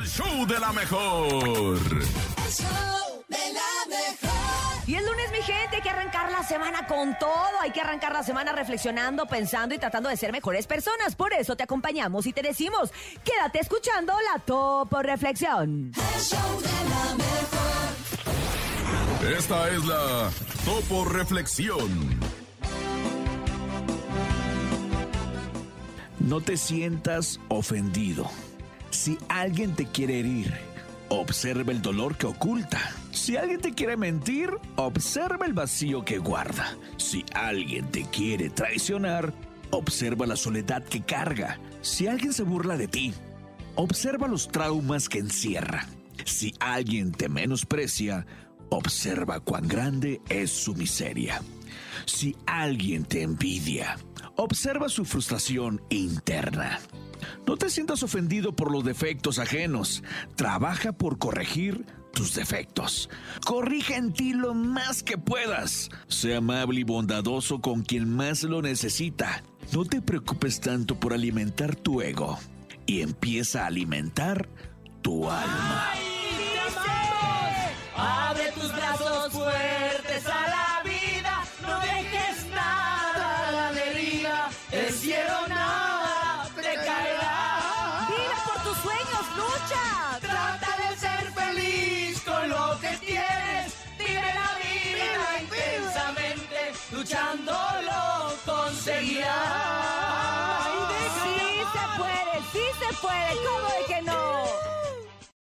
el show de la mejor. El show de la mejor. Y el lunes, mi gente, hay que arrancar la semana con todo. Hay que arrancar la semana reflexionando, pensando y tratando de ser mejores personas. Por eso te acompañamos y te decimos, quédate escuchando la Topo Reflexión. El show de la mejor. Esta es la Topo Reflexión. No te sientas ofendido. Si alguien te quiere herir, observa el dolor que oculta. Si alguien te quiere mentir, observa el vacío que guarda. Si alguien te quiere traicionar, observa la soledad que carga. Si alguien se burla de ti, observa los traumas que encierra. Si alguien te menosprecia, observa cuán grande es su miseria. Si alguien te envidia, observa su frustración interna. No te sientas ofendido por los defectos ajenos. Trabaja por corregir tus defectos. Corrige en ti lo más que puedas. Sea amable y bondadoso con quien más lo necesita. No te preocupes tanto por alimentar tu ego y empieza a alimentar tu alma. Abre tus brazos fuertes lucha! Trata de ser feliz con lo que tienes, vive la vida intensamente, luchando lo conseguirás. Sí se puede, sí se puede, ¿cómo de que no?